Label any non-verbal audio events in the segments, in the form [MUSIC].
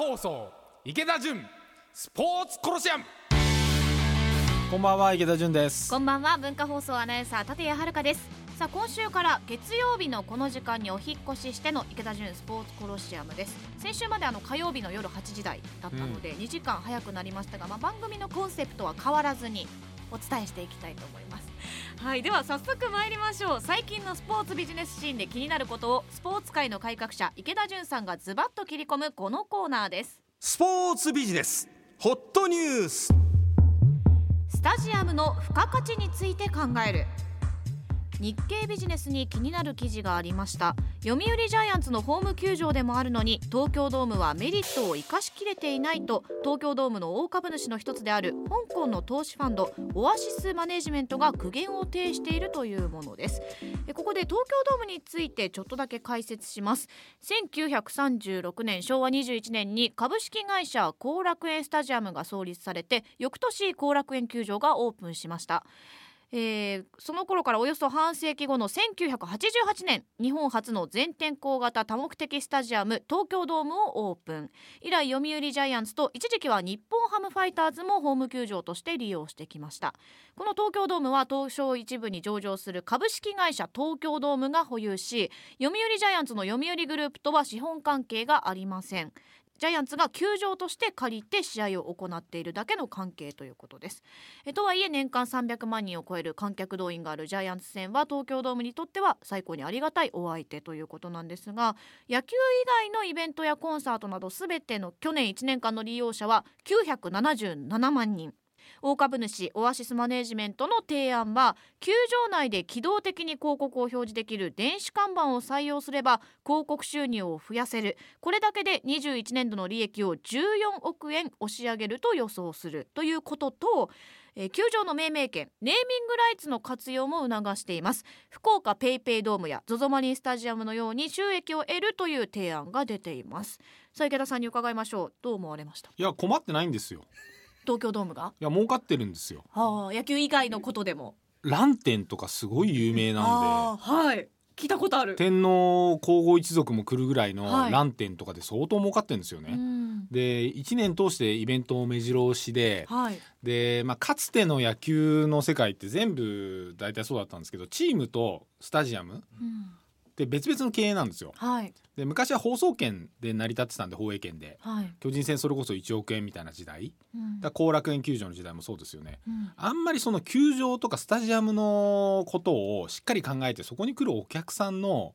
放送池田純スポーツコロシアム。こんばんは池田純です。こんばんは文化放送アナウンサー立谷遥です。さあ今週から月曜日のこの時間にお引っ越ししての池田純スポーツコロシアムです。先週まであの火曜日の夜8時台だったので、2時間早くなりましたが、まあ、番組のコンセプトは変わらずにお伝えしていきたいと思います [LAUGHS] はいでは早速参りましょう。最近のスポーツビジネスシーンで気になることをスポーツ界の改革者池田純さんがズバッと切り込むこのコーナーです。スポーツビジネスホットニュース。スタジアムの付加価値について考える日経ビジネスに気になる記事がありました。読売ジャイアンツのホーム球場でもあるのに東京ドームはメリットを生かしきれていないと東京ドームの大株主の一つである香港の投資ファンドオアシスマネジメントが苦言を呈しているというものです。ここで東京ドームについてちょっとだけ解説します。1936年昭和21年に株式会社後楽園スタジアムが創立されて翌年後楽園球場がオープンしました。えーその頃からおよそ半世紀後の1988年日本初の全天候型多目的スタジアム東京ドームをオープン。以来読売ジャイアンツと一時期は日本ハムファイターズもホーム球場として利用してきました。この東京ドームは東証一部に上場する株式会社東京ドームが保有し読売ジャイアンツの読売グループとは資本関係がありません。ジャイアンツが球場として借りて試合を行っているだけの関係ということです。えとはいえ年間300万人を超える観客動員があるジャイアンツ戦は東京ドームにとっては最高にありがたいお相手ということなんですが野球以外のイベントやコンサートなど全ての去年1年間の利用者は977万人。大株主オアシスマネジメントの提案は球場内で機動的に広告を表示できる電子看板を採用すれば広告収入を増やせる。これだけで21年度の利益を14億円押し上げると予想する。ということとえ球場の命名権ネーミングライツの活用も促しています。福岡ペイペイドームや ZOZO マリンスタジアムのように収益を得るという提案が出ています。さあ池田さんに伺いましょう。どう思われました？いや困ってないんですよ。東京ドームが？いや儲かってるんですよ。はあ野球以外のことでも。ランテンとかすごい有名なんあーはい。聞いたことある。で天皇皇后一族も来るぐらいのはい。ランテンとかで相当儲かってるんですよね、うん。で1年通してイベントを目白押しではい。で、まあ、かつての野球の世界って全部大体そうだったんですけどチームとスタジアムうんって別々の経営なんですよ。はい。で昔は放送権で成り立ってたんで放映権で。はい。巨人戦それこそ1億円みたいな時代。うん。だ後楽園球場の時代もそうですよね。うん。あんまりその球場とかスタジアムのことをしっかり考えてそこに来るお客さんの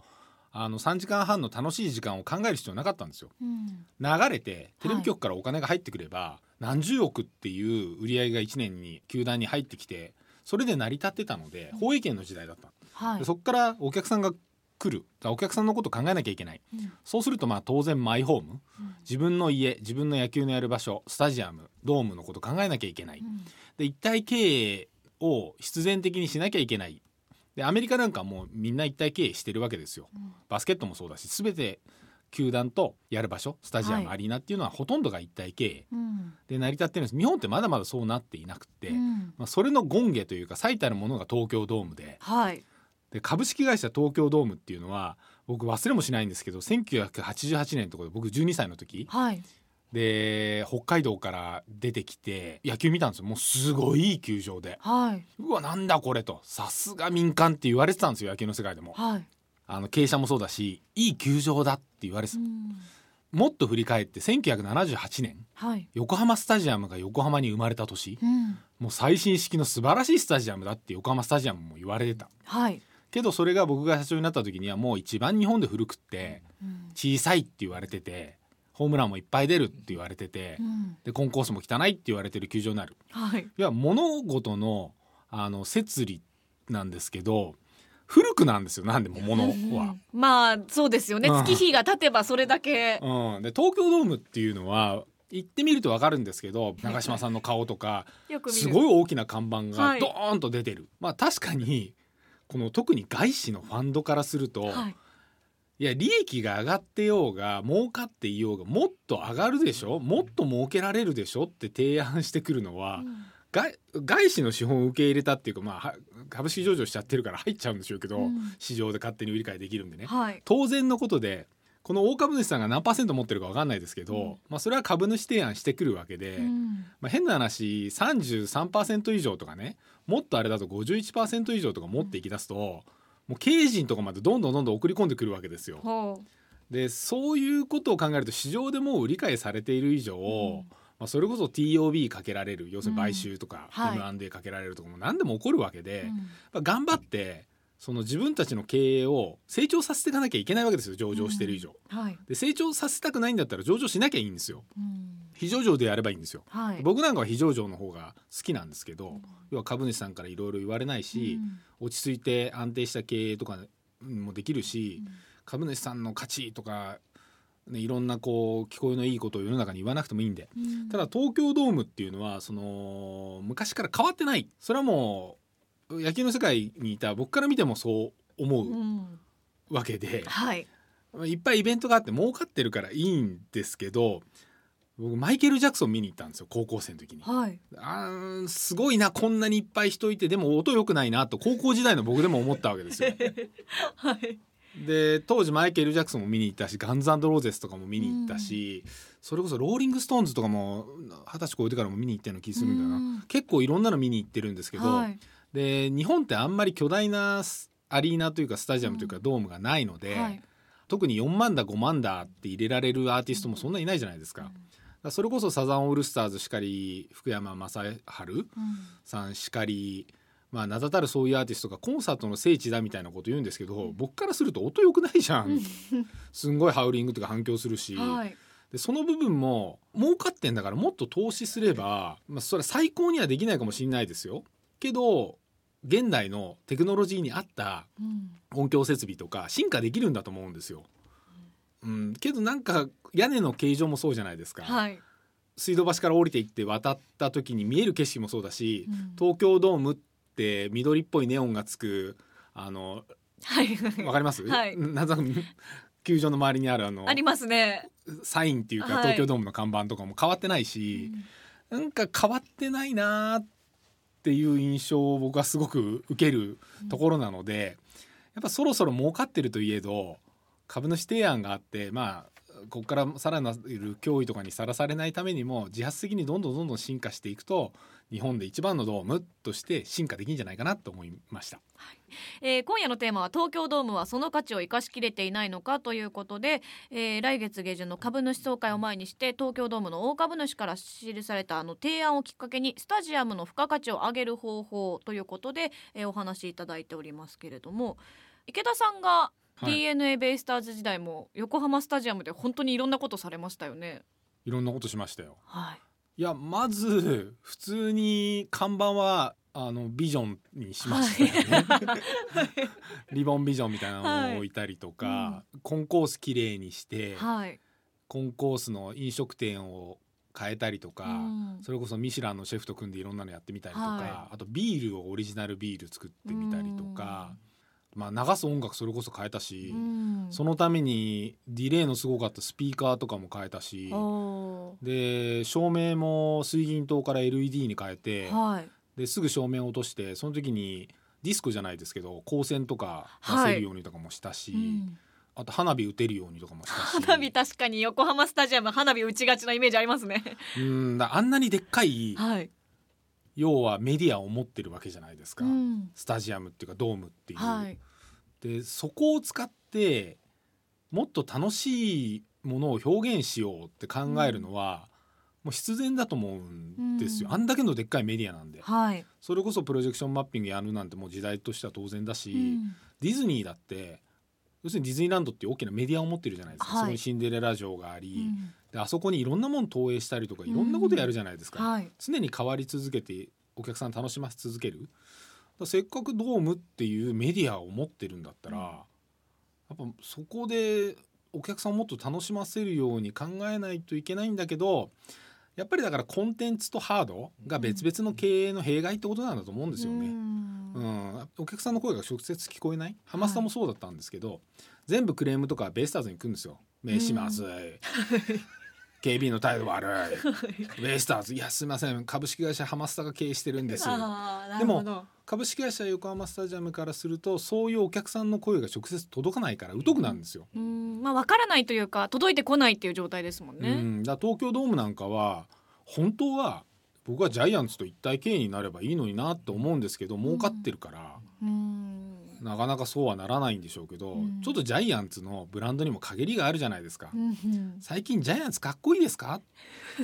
あの3時間半の楽しい時間を考える必要なかったんですよ。うん。流れてテレビ局からお金が入ってくれば、何十億っていう売り上げが1年に球団に入ってきてそれで成り立ってたので放映権の時代だった、はい。でそこからお客さんが来る。お客さんのこと考えなきゃいけない。うん。そうするとまあ当然マイホーム。うん。自分の家自分の野球のやる場所スタジアムドームのこと考えなきゃいけない。うん。で一体経営を必然的にしなきゃいけない。でアメリカなんかはもうみんな一体経営してるわけですよ。うん。バスケットもそうだし全て球団とやる場所スタジアム、はい。アリーナっていうのはほとんどが一体経営。うん。で成り立ってるんです。日本ってまだまだそうなっていなくて、うん。まあ、それの権下というか最たるものが東京ドームで。はいで株式会社東京ドームっていうのは僕忘れもしないんですけど1988年とかで僕12歳の時。はい。で北海道から出てきて野球見たんですよ。もうすごいいい球場で。はい。うわなんだこれと。さすが民間って言われてたんですよ野球の世界でも。はい。あの傾斜もそうだしいい球場だって言われてた。うん。もっと振り返って1978年。はい。横浜スタジアムが横浜に生まれた年。うん。もう最新式の素晴らしいスタジアムだって横浜スタジアムも言われてた。はいけどそれが僕が社長になった時にはもう一番日本で古くってうん。小さいって言われててホームランもいっぱい出るって言われててうん。でコンコースも汚いって言われてる球場になる。はい。いや物事のあの摂理なんですけど古くなんですよ何でも物は。まあそうですよね。うん。月日が経てばそれだけ。うん、で東京ドームっていうのは行ってみると分かるんですけど長嶋さんの顔とか [LAUGHS] すごい大きな看板はい。がドーンと出てる、まあ確かにこの特に外資のファンドからすると、はい。いや利益が上がってようが儲かっていようがもっと上がるでしょ？もっと儲けられるでしょって提案してくるのは、うん。外外資の資本を受け入れたっていうか、まあは、株式上場しちゃってるから入っちゃうんでしょうけど、うん。市場で勝手に売り買いできるんでね。はい。当然のことでこの大株主さんが何パーセント持ってるか分かんないですけど、うん。まあ、それは株主提案してくるわけで、うん。まあ、変な話33%以上とかねもっとあれだと51%以上とか持っていきだすと、もう経営陣とかまでどんどんどんどん送り込んでくるわけですよ。ほでそういうことを考えると市場でもう理解されている以上、うん。まあ、それこそ TOB かけられる要するに買収とか、うん。はい。M&A かけられるとかも何でも起こるわけで、う、やっぱ頑張ってその自分たちの経営を成長させていかなきゃいけないわけですよ。上場してる以上。はい、で成長させたくないんだったら上場しなきゃいいんですよ。うん。非上場でやればいいんですよ。はい、僕なんかは非上場の方が好きなんですけど、要は株主さんからいろいろ言われないし、落ち着いて安定した経営とかもできるし、株主さんの価値とか、ね、いろんなこう聞こえのいいことを世の中に言わなくてもいいんで。うん。ただ東京ドームっていうのはその昔から変わってない。それはもう野球の世界にいた僕から見てもそう思ううん。わけで、はい、いっぱいイベントがあって儲かってるからいいんですけど僕マイケル・ジャクソン見に行ったんですよ高校生の時に。はい、あーすごいなこんなにいっぱい人いてでも音良くないなと高校時代の僕でも思ったわけですよ。[LAUGHS] はい、で当時マイケル・ジャクソンも見に行ったしガンズローゼスとかも見に行ったし、それこそローリング・ストーンズとかも二十歳超えてからも見に行ったような気するんだよな、うん。結構いろんなの見に行ってるんですけど、はい、で日本ってあんまり巨大なスアリーナというかスタジアムというかドームがないので、はい、特に4万だ5万だって入れられるアーティストもそんなにいないじゃないですか。だからそれこそサザンオールスターズしかり福山雅治うんさんしかり、まあ、名だたるそういうアーティストがコンサートの聖地だみたいなこと言うんですけど、僕からすると音良くないじゃん、[LAUGHS] すんごいハウリングとか反響するし、はい、でその部分も儲かってんだからもっと投資すれば、まあ、それは最高にはできないかもしれないですよ。けど現代のテクノロジーに合ったうん。音響設備とか進化できるんだと思うんですよ。うん、けどなんか屋根の形状もそうじゃないですか、はい、水道橋から降りていって渡った時に見える景色もそうだし、うん。東京ドームって緑っぽいネオンがつくあのはい、わかります、はい。なん球場の周りにあるあのありますね。サインっていうか、はい。東京ドームの看板とかも変わってないし、なんか変わってないなーってていう印象を僕はすごく受けるところなので、やっぱそろそろ儲かってるといえど株主提案があってまあここからさらなる脅威とかにさらされないためにも自発的にどんどんどんどん進化していくと日本で一番のドームとして進化できるんじゃないかなと思いました。えー今夜のテーマは東京ドームはその価値を生かしきれていないのかということで、えー来月下旬の株主総会を前にして東京ドームの大株主から記されたあの提案をきっかけにスタジアムの付加価値を上げる方法ということで、えーお話しいただいておりますけれども池田さんがはい d n a ベイスターズ時代も横浜スタジアムで本当にいろんなことされましたよね。いろんなことしましたよ。はい、いやまず普通に看板はあのビジョンにしましたよね。[LAUGHS] リボンビジョンみたいなのを置いたりとか、はいコンコースきれいにして、はい。コンコースの飲食店を変えたりとか、うん。それこそミシュランのシェフと組んでいろんなのやってみたりとか、はあとビールをオリジナルビール作ってみたりとか、まあ、流す音楽それこそ変えたし、うんそのためにディレイのすごかったスピーカーとかも変えたし。おで照明も水銀灯から LED に変えて、ーはいですぐ照明を落としてその時にディスコじゃないですけど光線とか出せるようにとかもしたし、うんあと花火打てるようにとかもしたし花火確かに横浜スタジアム花火打ちがちなイメージありますね。うんだあんなにでっかいはい。要はメディアを持ってるわけじゃないですか、うん。スタジアムっていうかドームっていう。はい。でそこを使ってもっと楽しいものを表現しようって考えるのは、もう必然だと思うんですよ、うん。あんだけのでっかいメディアなんで。はい。それこそプロジェクションマッピングやるなんてもう時代としては当然だし、うん。ディズニーだって要するにディズニーランドっていう大きなメディアを持ってるじゃないですか、はい。そこにシンデレラ城があうり、んであそこにいろんなもの投影したりとかいろんなことやるじゃないですか、はい。常に変わり続けてお客さん楽しませ続ける。せっかくドームっていうメディアを持ってるんだったら、うん。やっぱそこでお客さんをもっと楽しませるように考えないといけないんだけどやっぱりだからコンテンツとハードが別々の経営の弊害ってことなんだと思うんですよね。うん。うん、お客さんの声が直接聞こえない。ハマスタもそうだったんですけど、全部クレームとかベイスターズに行くんですよ。名刺まずい、KB の態度悪い。[LAUGHS] ベイスターズいやすいません。株式会社ハマスタが経営してるんです。でも株式会社横浜スタジアムからするとそういうお客さんの声が直接届かないから疎くなんですよ。うん。まあわからないというか届いてこないっていう状態ですもんうね。ん、だ東京ドームなんかは本当は僕はジャイアンツと一体経営になればいいのになって思うんですけど儲かってるから、うんなかなかそうはならないんでしょうけど、うんちょっとジャイアンツのブランドにも陰りがあるじゃないですか。うんうん最近ジャイアンツかっこいいですか？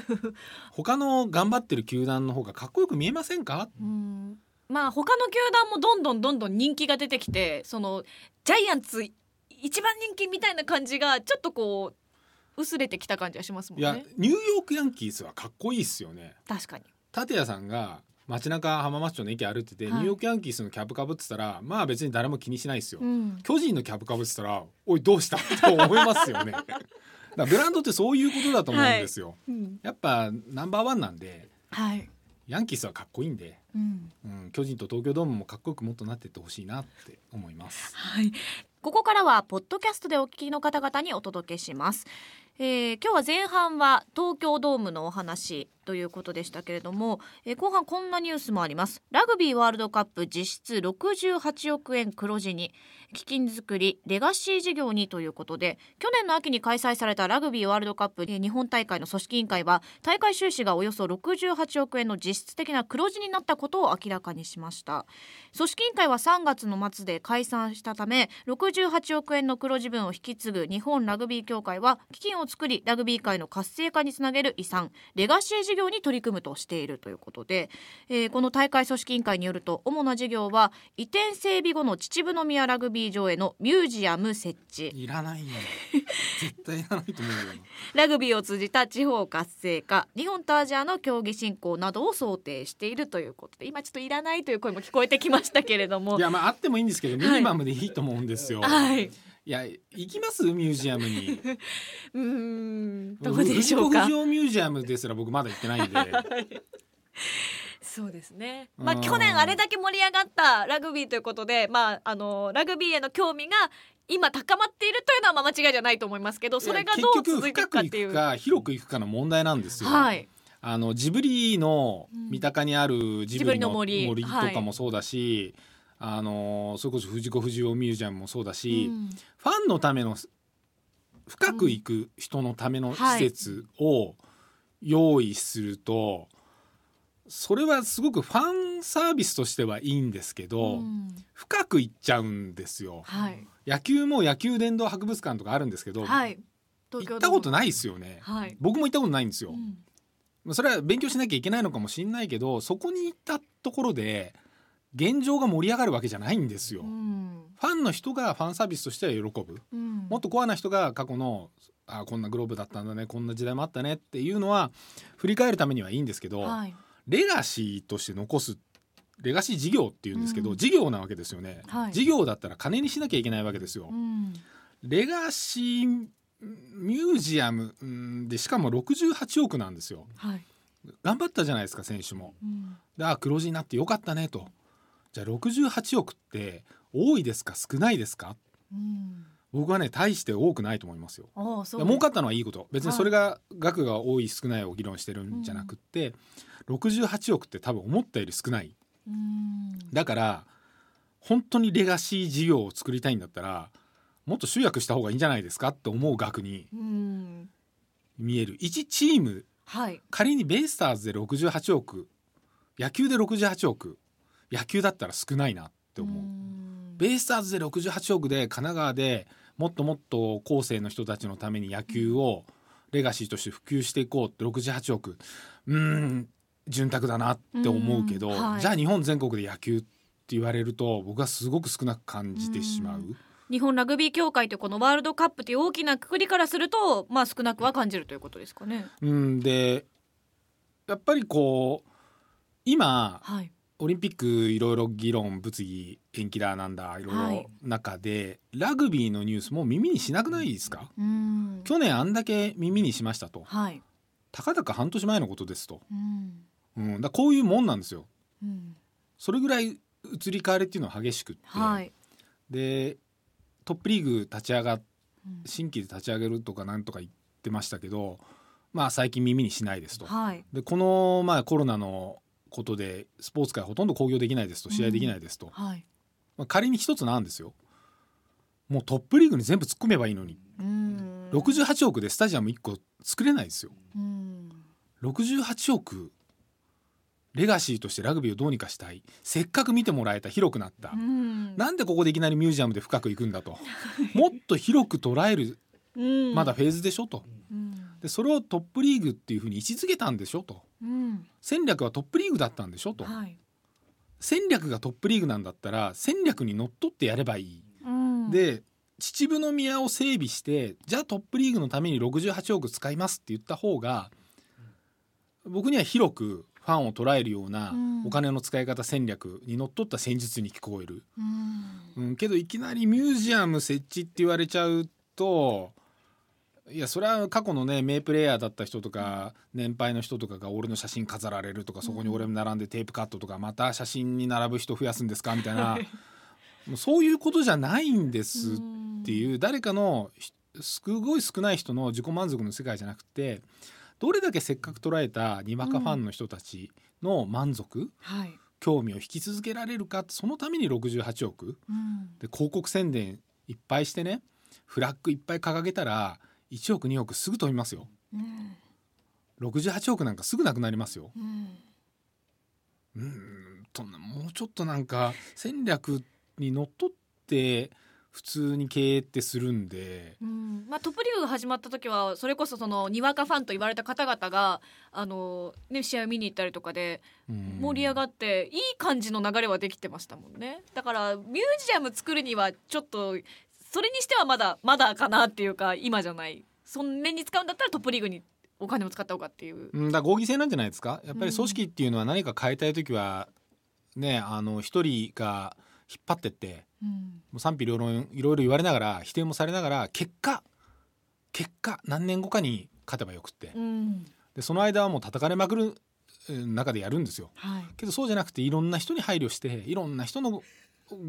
[LAUGHS] 他の頑張ってる球団の方がかっこよく見えませんか？うんまあ他の球団もどんどんどんどん人気が出てきてそのジャイアンツ一番人気みたいな感じがちょっとこう薄れてきた感じはしますもんいやね。ニューヨークヤンキースはかっこいいっすよね確かに。立谷さんが街中浜松町の駅歩いてて、はい。ニューヨークヤンキースのキャップかぶってたらまあ別に誰も気にしないですよ、うん。巨人のキャップかぶってたらおいどうした？[LAUGHS] と思いますよね。だブランドってそういうことだと思うんですよ、うん。やっぱナンバーワンなんではい。ヤンキースはかっこいいんで、うん。うん、巨人と東京ドームもかっこよくもっとなっていってほしいなって思います。はい。ここからはポッドキャストでお聞きの方々にお届けします。えー今日は前半は東京ドームのお話ということでしたけれども、えー後半こんなニュースもあります。ラグビーワールドカップ実質68億円黒字に基金作りレガシー事業にということで去年の秋に開催されたラグビーワールドカップ日本大会の組織委員会は大会収支がおよそ68億円の実質的な黒字になったことを明らかにしました。組織委員会は3月の末で解散したため68億円の黒字分を引き継ぐ日本ラグビー協会は基金を作りラグビー界の活性化につなげる遺産レガシー事業に取り組むとしているということで、えーこの大会組織委員会によると主な事業は移転整備後の秩父宮ラグビー場へのミュージアム設置。いらないよ。絶対いらないと思うよ。[LAUGHS] ラグビーを通じた地方活性化日本とアジアの競技振興などを想定しているということで今ちょっといらないという声も聞こえてきましたけれども。いやまああってもいいんですけどミニマムでいいと思うんですよ、はい、ういや行きます？ミュージアムに。[LAUGHS] ーん。どうでしょうか？ミュージアムですら [LAUGHS] 僕まだ行ってないんで。そうですね。まあうん去年あれだけ盛り上がったラグビーということで、まああのラグビーへの興味が今高まっているというのはまあ間違いじゃないと思いますけど、それがどう続いてい深くかっていう。くか広く行くかの問題なんですよ、はい。あのジブリのうん。三鷹にあるジブリの森。森とかもそうだし、あのそれこそ藤子不二雄ミュージアムもそうだし、うんファンのための深く行く人のための施設を用意すると、それはすごくファンサービスとしてはいいんですけど、うん深く行っちゃうんですよ。はい野球も野球殿堂博物館とかあるんですけど、はい。行ったことい。ないですよね。はい。僕も行ったことないんですよう。んそれは勉強しなきゃいけないのかもしれないけどそこに行ったところで現状が盛り上がるわけじゃないんですよ。うんファンの人がファンサービスとしては喜ぶ。うんもっとコアな人が過去のあこんなグローブだったんだねこんな時代もあったねっていうのは振り返るためにはいいんですけど、はいレガシーとして残すレガシー事業っていうんですけど、うん事業なわけですよね、はい事業だったら金にしなきゃいけないわけですよ。うんレガシーミュージアムうんでしかも68億なんですよ。はい。頑張ったじゃないですか選手も。うんであ黒字になってよかったねと。じゃあ68億って多いですか？少ないですか？うん。僕はね大して多くないと思いますよ。ああそう。いや儲かったのはいいこと。別にそれが額が多い少ないを議論してるんじゃなくって、68億って多分思ったより少ない。うん。だから本当にレガシー事業を作りたいんだったらもっと集約した方がいいんじゃないですかって思う額にうん。見える。1チーム。はい。仮にベイスターズで68億野球で68億野球だったら少ないなって思う。んベイスターズで68億で神奈川でもっともっと後世の人たちのために野球をレガシーとして普及していこうって68億うーん潤沢だなって思うけど、うんはいじゃあ日本全国で野球って言われると僕はすごく少なく感じてしまう。うん日本ラグビー協会というこのワールドカップという大きなくくりからすると、まあ少なくは感じるということですかね。うん、でやっぱりこう今はい。オリンピックいろいろ議論物議延期だなんだいろいはいろ中で、ラグビーのニュースも耳にしなくないですか？うん。去年あんだけ耳にしましたとはい。たかだか半年前のことですと、うん。うん、だこういうもんなんですようん。それぐらい移り変わりっていうのは激しくって、はい。でトップリーグ立ち上がうん新規で立ち上げるとかなんとか言ってましたけどまあ最近耳にしないですと。はいでこのまあコロナのことでスポーツ界ほとんど興行できないですと試合できないですと、はい。まあ、仮に一つなんですよ。もうトップリーグに全部突っ込めばいいのに。うん。68億でスタジアム1個作れないですよ。うん。68億レガシーとしてラグビーをどうにかしたい。せっかく見てもらえた広くなった、うん。なんでここでいきなりミュージアムで深く行くんだと。[LAUGHS] もっと広く捉えるうん。まだフェーズでしょと。うん。でそれをトップリーグっていうふうに位置づけたんでしょとうん。戦略はトップリーグだったんでしょ？と。はい。戦略がトップリーグなんだったら戦略にのっとってやればいい。うん。で秩父宮を整備してじゃあトップリーグのために68億使いますって言った方が僕には広くファンを捉えるようなうん。お金の使い方戦略にのっとった戦術に聞こえる、うん。うん、けどいきなりミュージアム設置って言われちゃうといやそれは過去のね名プレーヤーだった人とか年配の人とかが俺の写真飾られるとかそこに俺も並んでテープカットとかまた写真に並ぶ人増やすんですか？みたいな。[LAUGHS] もうそういうことじゃないんですっていう誰かのひすごい少ない人の自己満足の世界じゃなくてどれだけせっかく捉えたにわかファンの人たちの満足、はい。興味を引き続けられるかそのために68億。うん。で広告宣伝いっぱいしてねフラッグいっぱい掲げたら1億2億すぐ飛びますよ。うん。68億なんかすぐなくなりますよ。うん。うーんともうちょっとなんか戦略にのっとって普通に経営ってするんで。うん。まあ、トップリーグが始まった時はそれこそそのにわかファンと言われた方々があの、ね、試合を見に行ったりとかでうん。盛り上がっていい感じの流れはできてましたもんね。だからミュージアム作るにはちょっとそれにしてはまだまだかなっていうか今じゃない。そんなに使うんだったらトップリーグにお金を使った方がっていう。うんだ合議制なんじゃないですか？やっぱり組織っていうのは何か変えたい時はねあの一人が引っ張ってってうん。もう賛否両論いろいろ言われながら否定もされながら結果結果何年後かに勝てばよくって。うん。でその間はもう叩かれまくるえー中でやるんですよ。はい。けどそうじゃなくていろんな人に配慮していろんな人の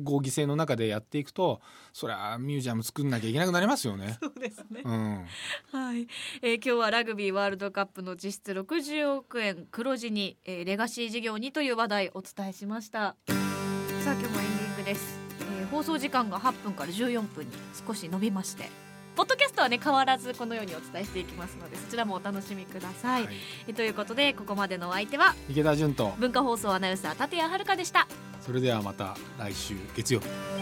合議制の中でやっていくとそりゃミュージアム作んなきゃいけなくなりますよね。そうですねうん、はい、えー今日はラグビーワールドカップの実質60億円黒字に、えーレガシー事業にという話題お伝えしましたさあ今日もエンディングです、えー放送時間が8分から14分に少し伸びましてポッドキャストはね変わらずこのようにお伝えしていきますのでそちらもお楽しみください、はいえということでここまでのお相手は池田純と文化放送アナウンサー立谷遥でしたそれではまた来週月曜日。